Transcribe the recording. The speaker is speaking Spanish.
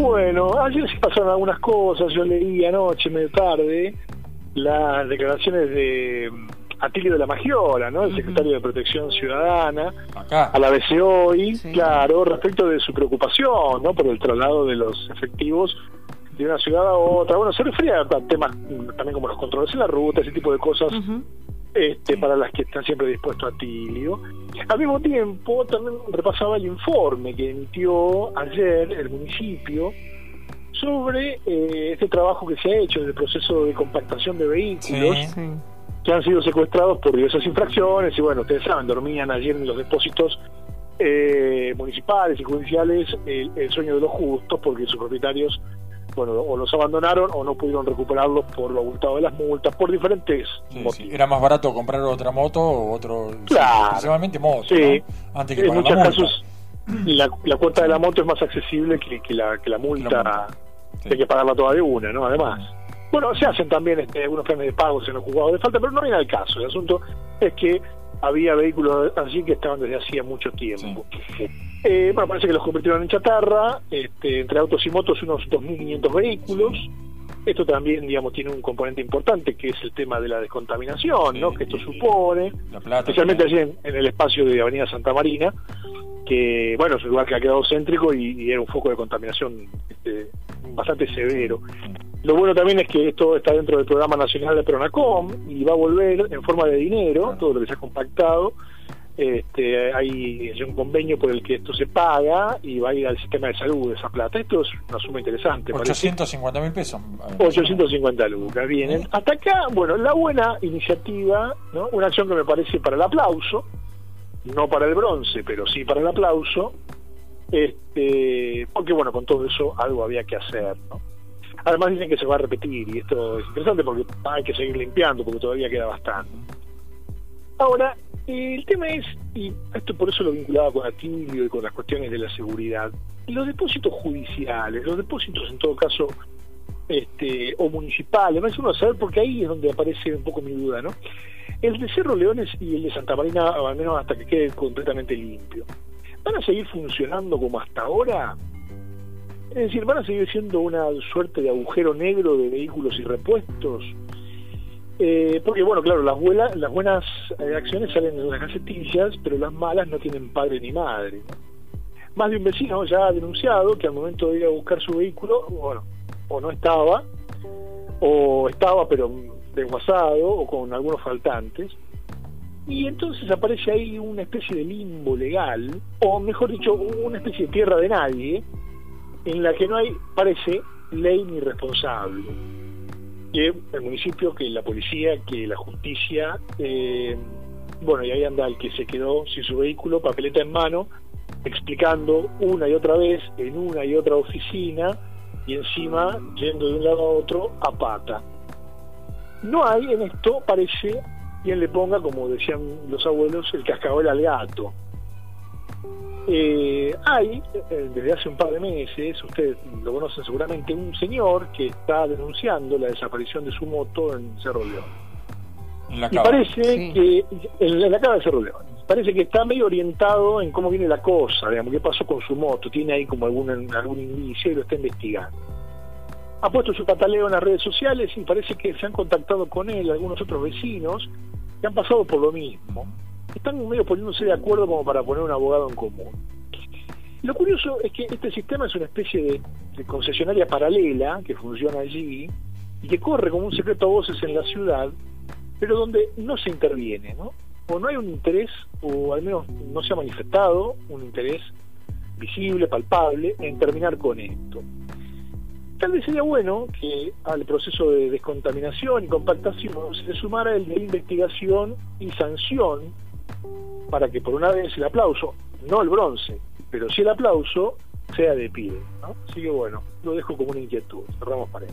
Bueno, ayer se pasaron algunas cosas, yo leí anoche, medio tarde, las declaraciones de mm, Atilio de la Magiola, ¿no? El secretario de Protección Ciudadana, Acá. a la BC hoy, Sí. claro, respecto de su preocupación, ¿no? Por el traslado de los efectivos de una ciudad a otra. Bueno, se refería a temas mm, también como los controles en la ruta, ese tipo de cosas. Este, para las que está siempre dispuesto Atilio. Al mismo tiempo, también repasaba el informe que emitió ayer el municipio sobre eh, este trabajo que se ha hecho en el proceso de compactación de vehículos Sí. Sí. que han sido secuestrados por diversas infracciones y bueno, ustedes saben, dormían ayer en los depósitos eh, municipales y judiciales el, el sueño de los justos porque sus propietarios bueno, o los abandonaron o no pudieron recuperarlos por lo abultado de las multas, por diferentes Sí, sí. motivos. Era más barato comprar otra moto o otro. Claro. Principalmente moto. Sí. ¿no? Antes que en muchos la casos la, la cuota de la moto es más accesible que, que la, que la multa. Sí. que hay que pagarla toda de una, ¿no? Además. Bueno, se hacen también este, algunos planes de pagos en los juzgados de falta, pero no viene al caso. El asunto es que había vehículos así que estaban desde hacía mucho tiempo. Eh, bueno, parece que los convirtieron en chatarra, este, entre autos y motos unos 2.500 vehículos. Esto también, digamos, tiene un componente importante que es el tema de la descontaminación, ¿no? Sí. Que esto supone, La plata. especialmente allí en, en el espacio de Avenida Santa Marina, que, bueno, es un lugar que ha quedado céntrico y, y era un foco de contaminación este, bastante severo. Lo bueno también es que esto está dentro del programa nacional de Pronacom y va a volver en forma de dinero, todo lo que se ha compactado. Este, hay un convenio por el que esto se paga y va a ir al sistema de salud esa plata. Esto es una suma interesante. parece. 850 mil pesos. 850 lucas, bien. Hasta acá, bueno, la buena iniciativa, ¿no? Una acción que me parece para el aplauso, no para el bronce, pero sí para el aplauso, este, porque bueno, con todo eso algo había que hacer, ¿no? Además dicen que se va a repetir y esto es interesante porque hay que seguir limpiando porque todavía queda bastante. Ahora, el tema es, y esto por eso lo vinculaba con Atilio y con las cuestiones de la seguridad, los depósitos judiciales, los depósitos en todo caso este, o municipales, no uno saber porque ahí es donde aparece un poco mi duda, ¿no? El de Cerro Leones y el de Santa Marina, al menos hasta que quede completamente limpio, ¿van a seguir funcionando como hasta ahora? Es decir, ¿van a seguir siendo una suerte de agujero negro de vehículos y repuestos? Eh, porque, bueno, claro, las, buenas las buenas eh, acciones salen en las gacetillas, pero las malas no tienen padre ni madre. Más de un vecino ya ha denunciado que al momento de ir a buscar su vehículo, bueno, o no estaba, o estaba pero desguazado, o con algunos faltantes, y entonces aparece ahí una especie de limbo legal, o mejor dicho, una especie de tierra de nadie, en la que no hay, parece, ley ni responsable. Que el municipio, que la policía, que la justicia, eh, bueno, y ahí anda el que se quedó sin su vehículo, papeleta en mano, explicando una y otra vez en una y otra oficina y encima yendo de un lado a otro a pata. No hay en esto, parece, quien le ponga, como decían los abuelos, el cascabel al gato. Eh, hay, eh, desde hace un par de meses, ustedes lo conocen seguramente, un señor que está denunciando la desaparición de su moto en Cerro León. En la Y parece Sí. que, en la, en la cava de Cerro León, parece que está medio orientado en cómo viene la cosa, digamos, qué pasó con su moto, tiene ahí como algún, algún indicio y lo está investigando. Ha puesto su pataleo en las redes sociales y parece que se han contactado con él algunos otros vecinos que han pasado por lo mismo. Están medio poniéndose de acuerdo como para poner un abogado en común. Lo curioso es que este sistema es una especie de, concesionaria paralela que funciona allí y que corre como un secreto a voces en la ciudad, pero donde no se interviene, ¿no? O no hay un interés, o al menos no se ha manifestado un interés visible, palpable, en terminar con esto. Tal vez sería bueno que al proceso de descontaminación y compactación se le sumara el de investigación y sanción para que por una vez el aplauso, no el bronce, pero sí el aplauso, sea de pie. ¿no? Así que bueno, lo dejo como una inquietud. Cerramos para